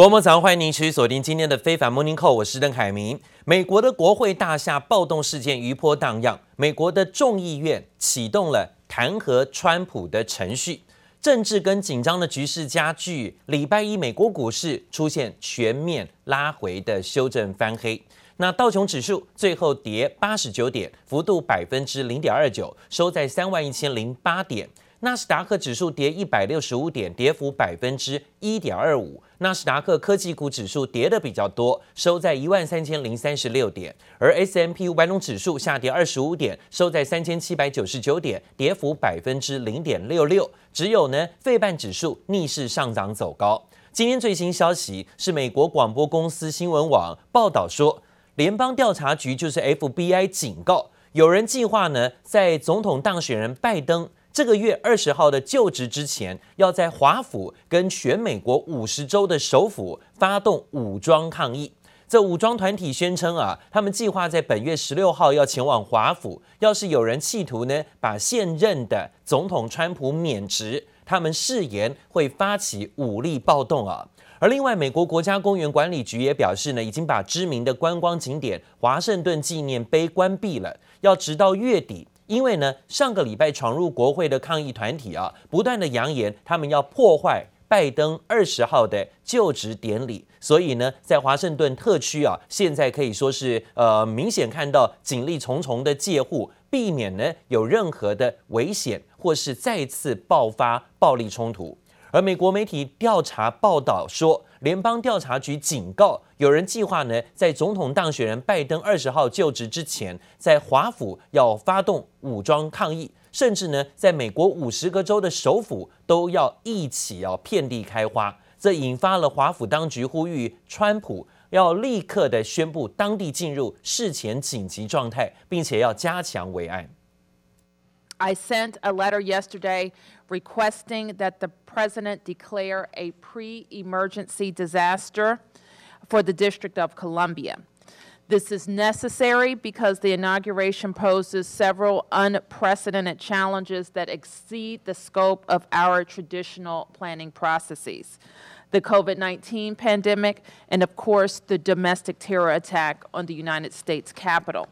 国母早上欢迎您持续锁定今天的非凡 Morning Call，我是邓凯明。美国的国会大厦暴动事件余波荡漾，美国的众议院启动了弹劾川普的程序，政治跟紧张的局势加剧。礼拜一美国股市出现全面拉回的修正翻黑，那道琼指数最后跌八十九点，幅度百分之零点二九，收在三万一千零八点。纳斯达克指数跌一百六十五点，跌幅百分之一点二五。纳斯达克科技股指数跌的比较多，收在一万三千零三十六点。而 S M P 五百指数下跌二十五点，收在三千七百九十九点，跌幅百分之零点六六。只有呢，费半指数逆势上涨走高。今天最新消息是，美国广播公司新闻网报道说，联邦调查局就是 FBI 警告，有人计划呢，在总统当选人拜登。这个月二十号的就职之前，要在华府跟全美国五十州的首府发动武装抗议。这武装团体宣称啊，他们计划在本月十六号要前往华府。要是有人企图呢，把现任的总统川普免职，他们誓言会发起武力暴动啊。而另外，美国国家公园管理局也表示呢，已经把知名的观光景点华盛顿纪念碑关闭了，要直到月底。因为呢，上个礼拜闯入国会的抗议团体啊，不断的扬言他们要破坏拜登二十号的就职典礼，所以呢，在华盛顿特区啊，现在可以说是呃明显看到警力重重的戒护，避免呢有任何的危险或是再次爆发暴力冲突。而美国媒体调查报道说，联邦调查局警告，有人计划呢，在总统当选人拜登二十号就职之前，在华府要发动武装抗议，甚至呢，在美国五十个州的首府都要一起要遍地开花。这引发了华府当局呼吁川普要立刻的宣布当地进入事前紧急状态，并且要加强维安。I sent a letter yesterday requesting that the president declare a pre-emergency disaster for the District of Columbia. This is necessary because the inauguration poses several unprecedented challenges that exceed the scope of our traditional planning processes. The COVID-19 pandemic and, of course, the domestic terror attack on the United States Capitol.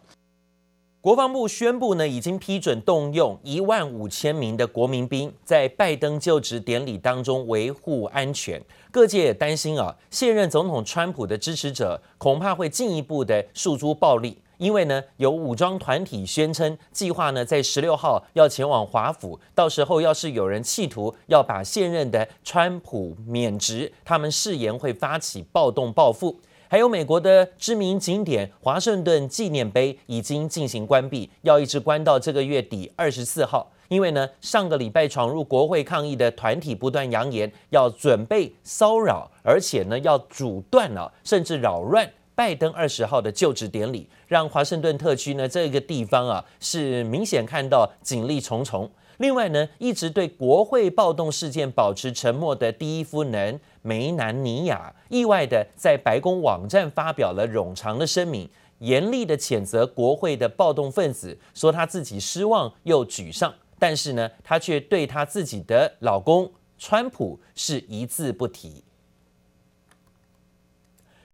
国防部宣布呢，已经批准动用一万五千名的国民兵，在拜登就职典礼当中维护安全。各界也担心啊，现任总统川普的支持者恐怕会进一步的诉诸暴力，因为呢，有武装团体宣称计划呢，在十六号要前往华府，到时候要是有人企图要把现任的川普免职，他们誓言会发起暴动报复。还有美国的知名景点华盛顿纪念碑已经进行关闭，要一直关到这个月底二十四号。因为呢，上个礼拜闯入国会抗议的团体不断扬言要准备骚扰，而且呢要阻断了，甚至扰乱拜登二十号的就职典礼，让华盛顿特区呢这个地方啊是明显看到警力重重。另外呢，一直对国会暴动事件保持沉默的第一夫人梅南尼亚，意外的在白宫网站发表了冗长的声明，严厉的谴责国会的暴动分子，说她自己失望又沮丧，但是呢，她却对她自己的老公川普是一字不提。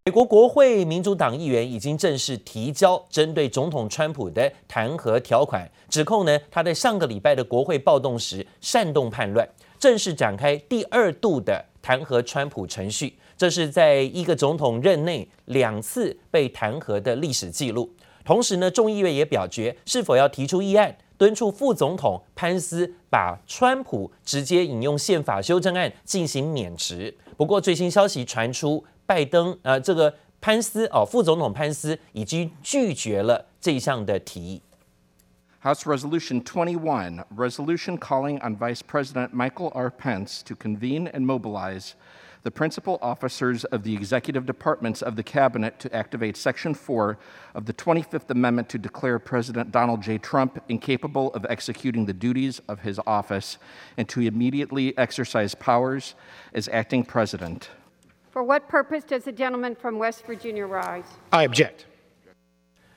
美国国会民主党议员已经正式提交针对总统川普的弹劾条款，指控呢他在上个礼拜的国会暴动时煽动叛乱，正式展开第二度的弹劾川普程序。这是在一个总统任内两次被弹劾的历史记录。同时呢，众议院也表决是否要提出议案，敦促副总统潘斯把川普直接引用宪法修正案进行免职。不过最新消息传出。拜登，呃，这个潘斯哦，副总统潘斯已经拒绝了这一项的提议。House Resolution 21, resolution calling on Vice President Michael R. Pence to convene and mobilize the principal officers of the executive departments of the cabinet to activate Section 4 of the 25th Amendment to declare President Donald J. Trump incapable of executing the duties of his office and to immediately exercise powers as acting president. For what purpose does the gentleman from West Virginia rise? I object.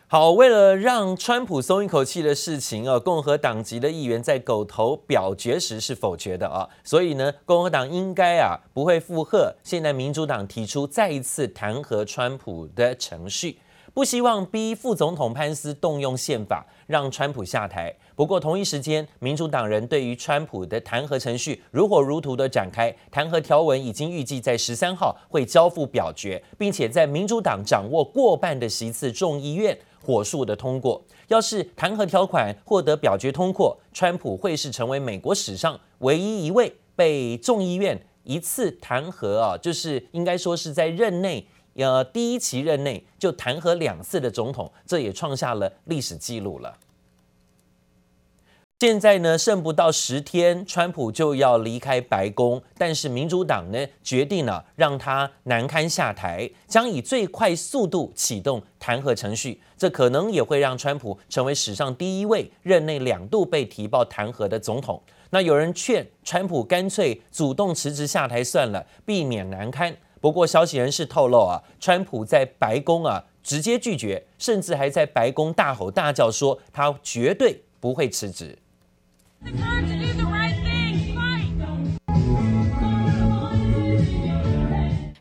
好，为了让川普松一口气的事情啊，共和党籍的议员在狗头表决时是否决的啊，所以呢，共和党应该啊不会附和现在民主党提出再一次弹劾川普的程序，不希望逼副总统潘斯动用宪法让川普下台。不过同一时间，民主党人对于川普的弹劾程序如火如荼的展开，弹劾条文已经预计在十三号会交付表决，并且在民主党掌握过半的席次众议院。火速的通过，要是弹劾条款获得表决通过，川普会是成为美国史上唯一一位被众议院一次弹劾啊，就是应该说是在任内，呃，第一期任内就弹劾两次的总统，这也创下了历史记录了。现在呢，剩不到十天，川普就要离开白宫，但是民主党呢决定了让他难堪下台，将以最快速度启动弹劾程序。这可能也会让川普成为史上第一位任内两度被提报弹劾的总统。那有人劝川普干脆主动辞职下台算了，避免难堪。不过消息人士透露啊，川普在白宫啊直接拒绝，甚至还在白宫大吼大叫说他绝对不会辞职。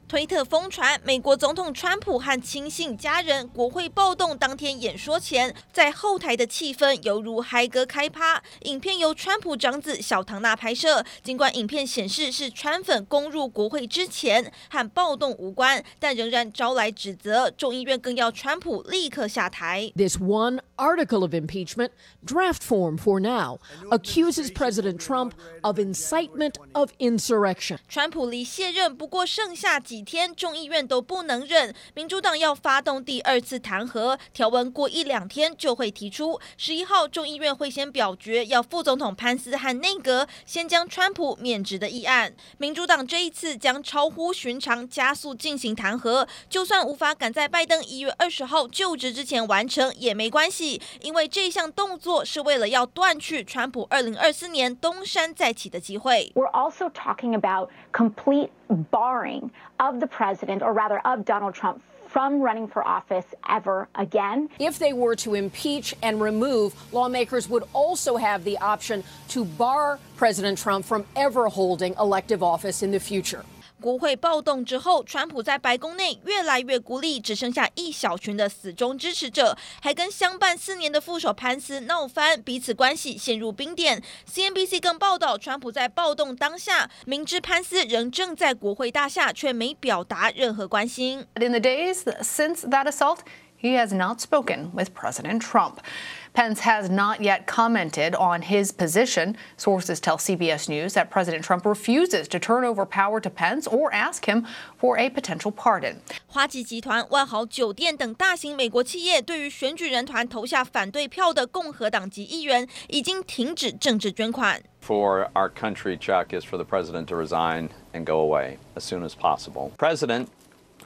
推特疯传，美国总统川普和亲信家人国会暴动当天演说前，在后台的气氛犹如嗨歌开趴。影片由川普长子小唐纳拍摄，尽管影片显示是川粉攻入国会之前，和暴动无关，但仍然招来指责。众议院更要川普立刻下台。This one article of impeachment, draft form for now, accuses President Trump of incitement of insurrection. 川普离卸任不过剩下几几天，众议院都不能忍，民主党要发动第二次弹劾，条文过一两天就会提出。十一号，众议院会先表决，要副总统潘斯和内阁先将川普免职的议案。民主党这一次将超乎寻常加速进行弹劾，就算无法赶在拜登一月二十号就职之前完成也没关系，因为这项动作是为了要断去川普二零二四年东山再起的机会。We're also talking about complete barring of the president, or rather of Donald Trump, from running for office ever again. If they were to impeach and remove, lawmakers would also have the option to bar President Trump from ever holding elective office in the future. 国会暴动之后，川普在白宫内越来越孤立，只剩下一小群的死忠支持者，还跟相伴四年的副手潘斯闹翻，彼此关系陷入冰点。CNBC 更报道，川普在暴动当下，明知潘斯仍正在国会大厦，却没表达任何关心。In the days since that assault, he has not spoken with President Trump. Pence has not yet commented on his position. Sources tell CBS News that President Trump refuses to turn over power to Pence or ask him for a potential pardon. 花旗集团、万豪酒店等大型美国企业对于选举人团投下反对票的共和党籍议员已经停止政治捐款。For our country, Chuck, is for the president to resign and go away as soon as possible. President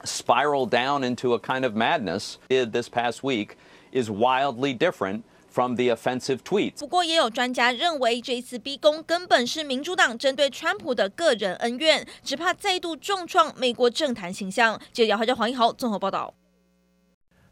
spiraled down into a kind of madness this past week is wildly different. From the offensive tweet 不过，也有专家认为，这次逼宫根本是民主党针对川普的个人恩怨，只怕再度重创美国政坛形象。记者姚华、黄一豪综合报道。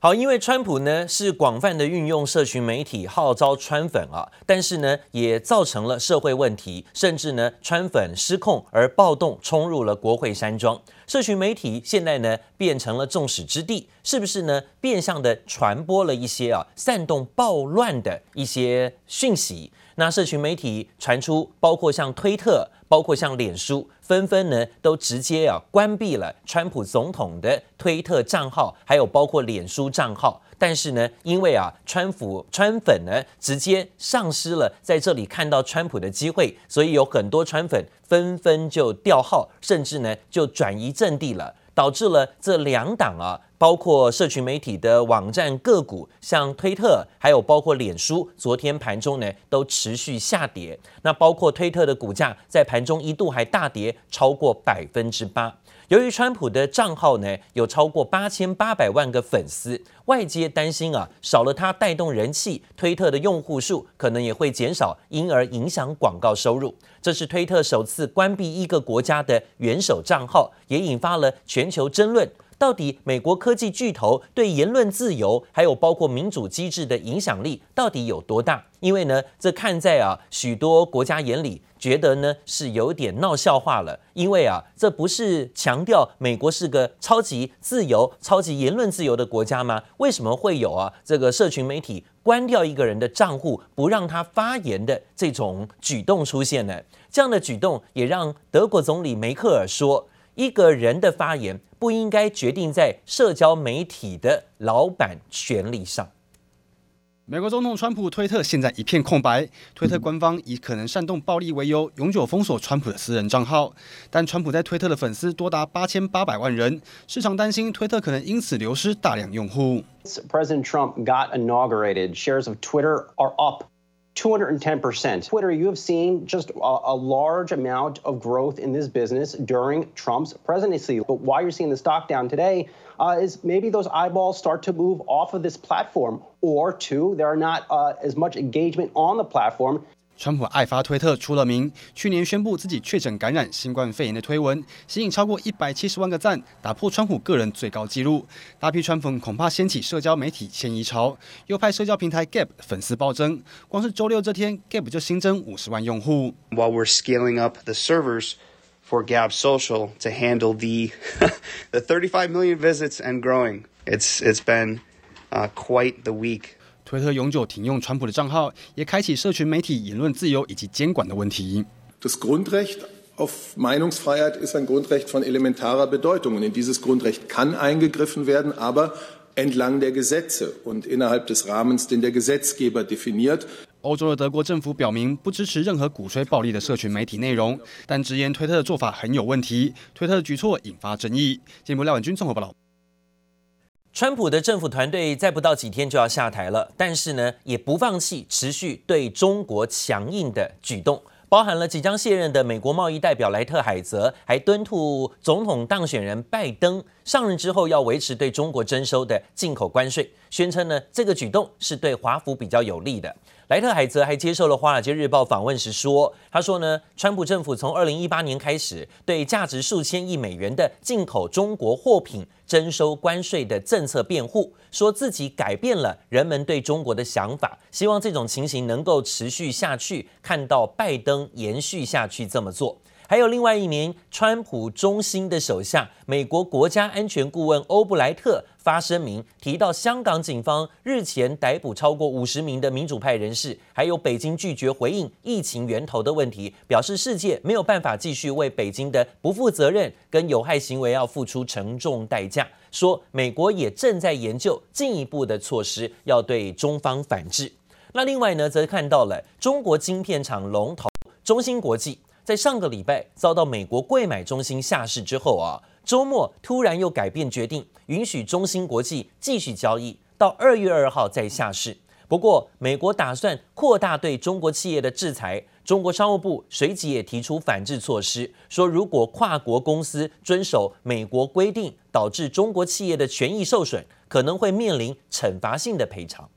好，因为川普呢是广泛的运用社群媒体号召川粉啊，但是呢也造成了社会问题，甚至呢川粉失控而暴动冲入了国会山庄。社群媒体现在呢变成了众矢之的，是不是呢？变相的传播了一些啊煽动暴乱的一些讯息。那社群媒体传出，包括像推特。包括像脸书，纷纷呢都直接啊关闭了川普总统的推特账号，还有包括脸书账号。但是呢，因为啊川普川粉呢直接丧失了在这里看到川普的机会，所以有很多川粉纷纷就掉号，甚至呢就转移阵地了，导致了这两党啊。包括社群媒体的网站个股，像推特，还有包括脸书，昨天盘中呢都持续下跌。那包括推特的股价在盘中一度还大跌超过百分之八。由于川普的账号呢有超过八千八百万个粉丝，外界担心啊少了他带动人气，推特的用户数可能也会减少，因而影响广告收入。这是推特首次关闭一个国家的元首账号，也引发了全球争论。到底美国科技巨头对言论自由，还有包括民主机制的影响力到底有多大？因为呢，这看在啊许多国家眼里，觉得呢是有点闹笑话了。因为啊，这不是强调美国是个超级自由、超级言论自由的国家吗？为什么会有啊这个社群媒体关掉一个人的账户，不让他发言的这种举动出现呢？这样的举动也让德国总理梅克尔说，一个人的发言不应该决定在社交媒体的老板权利上。美国总统川普推特现在一片空白，推特官方以可能煽动暴力为由，永久封锁川普的私人账号。但川普在推特的粉丝多达八千八百万人，市场担心推特可能因此流失大量用户。President Trump got inaugurated, shares of Twitter are up 210%. Twitter, you have seen just a, a large amount of growth in this business during Trump's presidency. But why you're seeing the stock down today uh, is maybe those eyeballs start to move off of this platform, or two, there are not uh, as much engagement on the platform. 川普爱发推特出了名，去年宣布自己确诊感染新冠肺炎的推文，吸引超过一百七十万个赞，打破川普个人最高纪录。大批川粉恐怕掀起社交媒体迁移潮，又派社交平台 Gab 粉丝暴增，光是周六这天，Gab 就新增五十万用户。While we're scaling up the servers for Gab Social to handle the the 35 million visits and growing, it's it's been uh, quite the week. 推特永久停用川普的账号，也开启社群媒体言论自由以及监管的问题。Das Grundrecht auf Meinungsfreiheit ist ein Grundrecht von elementarer Bedeutung und in dieses Grundrecht kann eingegriffen werden, aber entlang der Gesetze und innerhalb des Rahmens, den der Gesetzgeber definiert。欧洲的德国政府表明不支持任何鼓吹暴力的社群媒体内容，但直言推特的做法很有问题。推特的举措引发争议。节目廖婉君综合报道。川普的政府团队再不到几天就要下台了，但是呢，也不放弃持续对中国强硬的举动，包含了即将卸任的美国贸易代表莱特海泽，还敦促总统当选人拜登上任之后要维持对中国征收的进口关税，宣称呢，这个举动是对华府比较有利的。莱特海泽还接受了《华尔街日报》访问时说：“他说呢，川普政府从二零一八年开始对价值数千亿美元的进口中国货品征收关税的政策辩护，说自己改变了人们对中国的想法，希望这种情形能够持续下去，看到拜登延续下去这么做。”还有另外一名川普中心的手下，美国国家安全顾问欧布莱特发声明，提到香港警方日前逮捕超过五十名的民主派人士，还有北京拒绝回应疫情源头的问题，表示世界没有办法继续为北京的不负责任跟有害行为要付出沉重代价。说美国也正在研究进一步的措施，要对中方反制。那另外呢，则看到了中国晶片厂龙头中芯国际。在上个礼拜遭到美国贵买中心下市之后啊，周末突然又改变决定，允许中芯国际继续交易，到二月二号再下市。不过，美国打算扩大对中国企业的制裁，中国商务部随即也提出反制措施，说如果跨国公司遵守美国规定，导致中国企业的权益受损，可能会面临惩罚性的赔偿。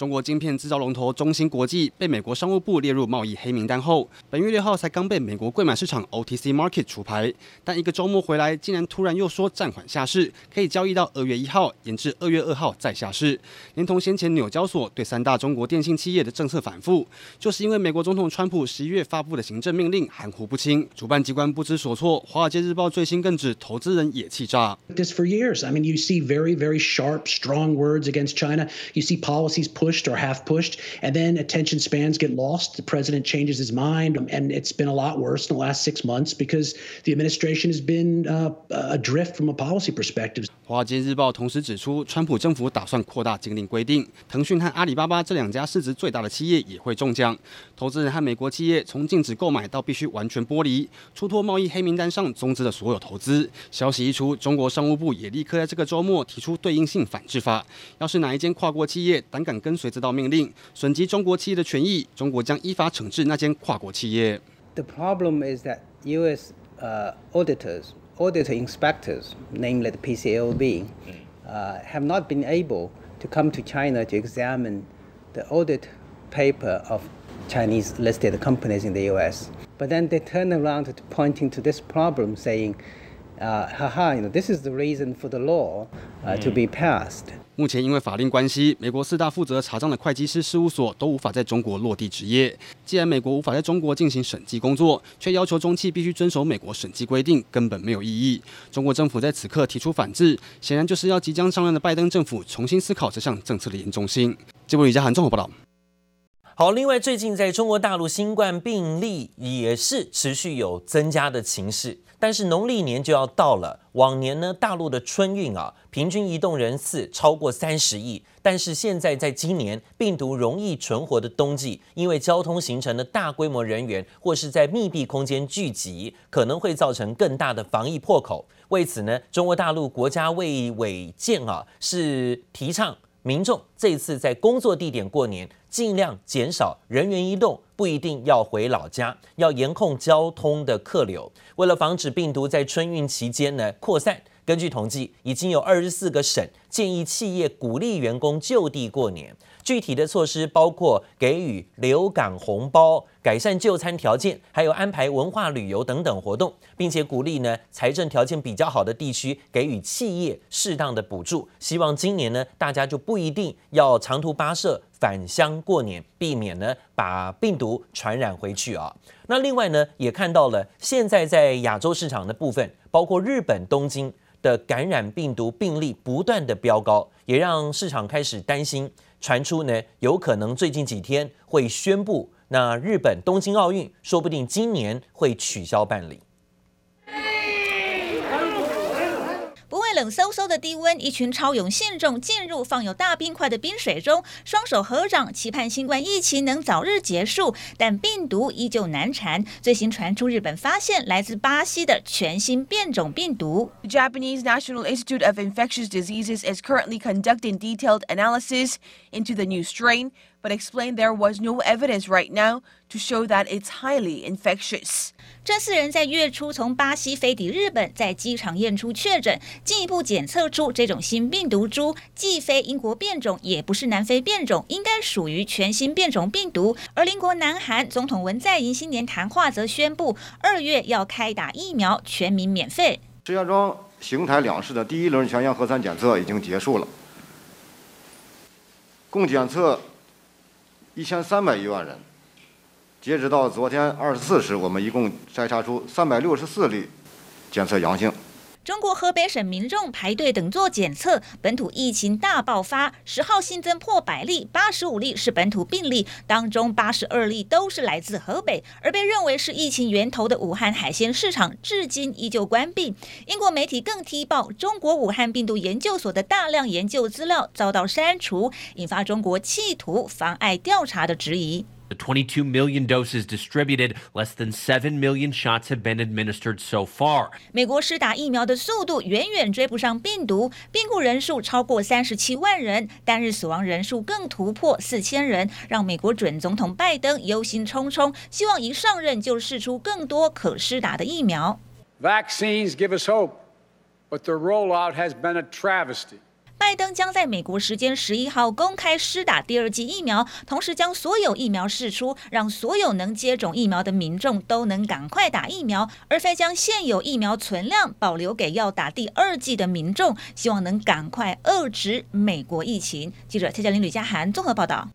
中国晶片制造龙头中芯国际被美国商务部列入贸易黑名单后，本月六号才刚被美国柜买市场 OTC Market 除牌，但一个周末回来，竟然突然又说暂缓下市，可以交易到二月一号，延至二月二号再下市。连同先前纽交所对三大中国电信企业的政策反复，就是因为美国总统川普十一月发布的行政命令含糊不清，主办机关不知所措。华尔街日报最新更指，投资人也气炸。This for years. I mean, you see very, very sharp, strong words against China. You see policies put pushed or half pushed, and then attention spans get lost. The president changes his mind, and it's been a lot worse in the last six months because the administration has been uh, adrift from a policy perspective. 华尔街日报同时指出，川普政府打算扩大禁令规定，腾讯和阿里巴巴这两家市值最大的企业也会中奖。投资人和美国企业从禁止购买到必须完全剥离，出脱贸易黑名单上终止的所有投资。消息一出，中国商务部也立刻在这个周末提出对应性反制法。要是哪一间跨国企业胆敢跟随这道命令，损及中国企业的权益，中国将依法惩治那间跨国企业。The problem is that U.S. Uh, auditors Auditor inspectors, namely the PCAOB, uh, have not been able to come to China to examine the audit paper of Chinese listed companies in the US. But then they turn around to pointing to this problem, saying uh, haha, you know, this is the reason for the law uh, to be passed. 目前因为法令关系，美国四大负责查账的会计师事务所都无法在中国落地执业。既然美国无法在中国进行审计工作，却要求中企必须遵守美国审计规定，根本没有意义。中国政府在此刻提出反制，显然就是要即将上任的拜登政府重新思考这项政策的严重性。这部李嘉涵综合报道。好，另外最近在中国大陆新冠病例也是持续有增加的情势，但是农历年就要到了，往年呢大陆的春运啊，平均移动人次超过三十亿，但是现在在今年病毒容易存活的冬季，因为交通形成的大规模人员或是在密闭空间聚集，可能会造成更大的防疫破口。为此呢，中国大陆国家卫委健啊是提倡。民众这次在工作地点过年，尽量减少人员移动，不一定要回老家，要严控交通的客流。为了防止病毒在春运期间呢扩散，根据统计，已经有二十四个省建议企业鼓励员工就地过年。具体的措施包括给予留港红包、改善就餐条件，还有安排文化旅游等等活动，并且鼓励呢财政条件比较好的地区给予企业适当的补助。希望今年呢大家就不一定要长途跋涉返乡过年，避免呢把病毒传染回去啊。那另外呢也看到了现在在亚洲市场的部分，包括日本东京的感染病毒病例不断的标高，也让市场开始担心。传出呢，有可能最近几天会宣布，那日本东京奥运说不定今年会取消办理。冷飕飕的低温，一群超勇信众进入放有大冰块的冰水中，双手合掌，期盼新冠疫情能早日结束。但病毒依旧难缠。最新传出，日本发现来自巴西的全新变种病毒。Japanese National Institute of Infectious Diseases is currently conducting detailed analysis into the new strain, but explained there was no evidence right now to show that it's highly infectious. 这四人在月初从巴西飞抵日本，在机场验出确诊，进一步检测出这种新病毒株，既非英国变种，也不是南非变种，应该属于全新变种病毒。而邻国南韩总统文在寅新年谈话则宣布，二月要开打疫苗，全民免费。石家庄、邢台两市的第一轮全员核酸检测已经结束了，共检测一千三百余万人。截止到昨天二十四时，我们一共筛查出三百六十四例检测阳性。中国河北省民众排队等做检测，本土疫情大爆发。十号新增破百例，八十五例是本土病例，当中八十二例都是来自河北。而被认为是疫情源头的武汉海鲜市场，至今依旧关闭。英国媒体更踢爆，中国武汉病毒研究所的大量研究资料遭到删除，引发中国企图妨碍调查的质疑。The 22 million doses distributed, less than 7 million shots have been administered so far. 美国施打疫苗的速度远远追不上病毒，病故人数超过三十七万人，单日死亡人数更突破四千人，让美国准总统拜登忧心忡忡，希望一上任就释出更多可施打的疫苗。Vaccines give us hope, but the rollout has been a travesty. 拜登将在美国时间十一号公开施打第二剂疫苗，同时将所有疫苗释出，让所有能接种疫苗的民众都能赶快打疫苗，而非将现有疫苗存量保留给要打第二剂的民众，希望能赶快遏制美国疫情。记者蔡嘉玲、吕家涵综合报道。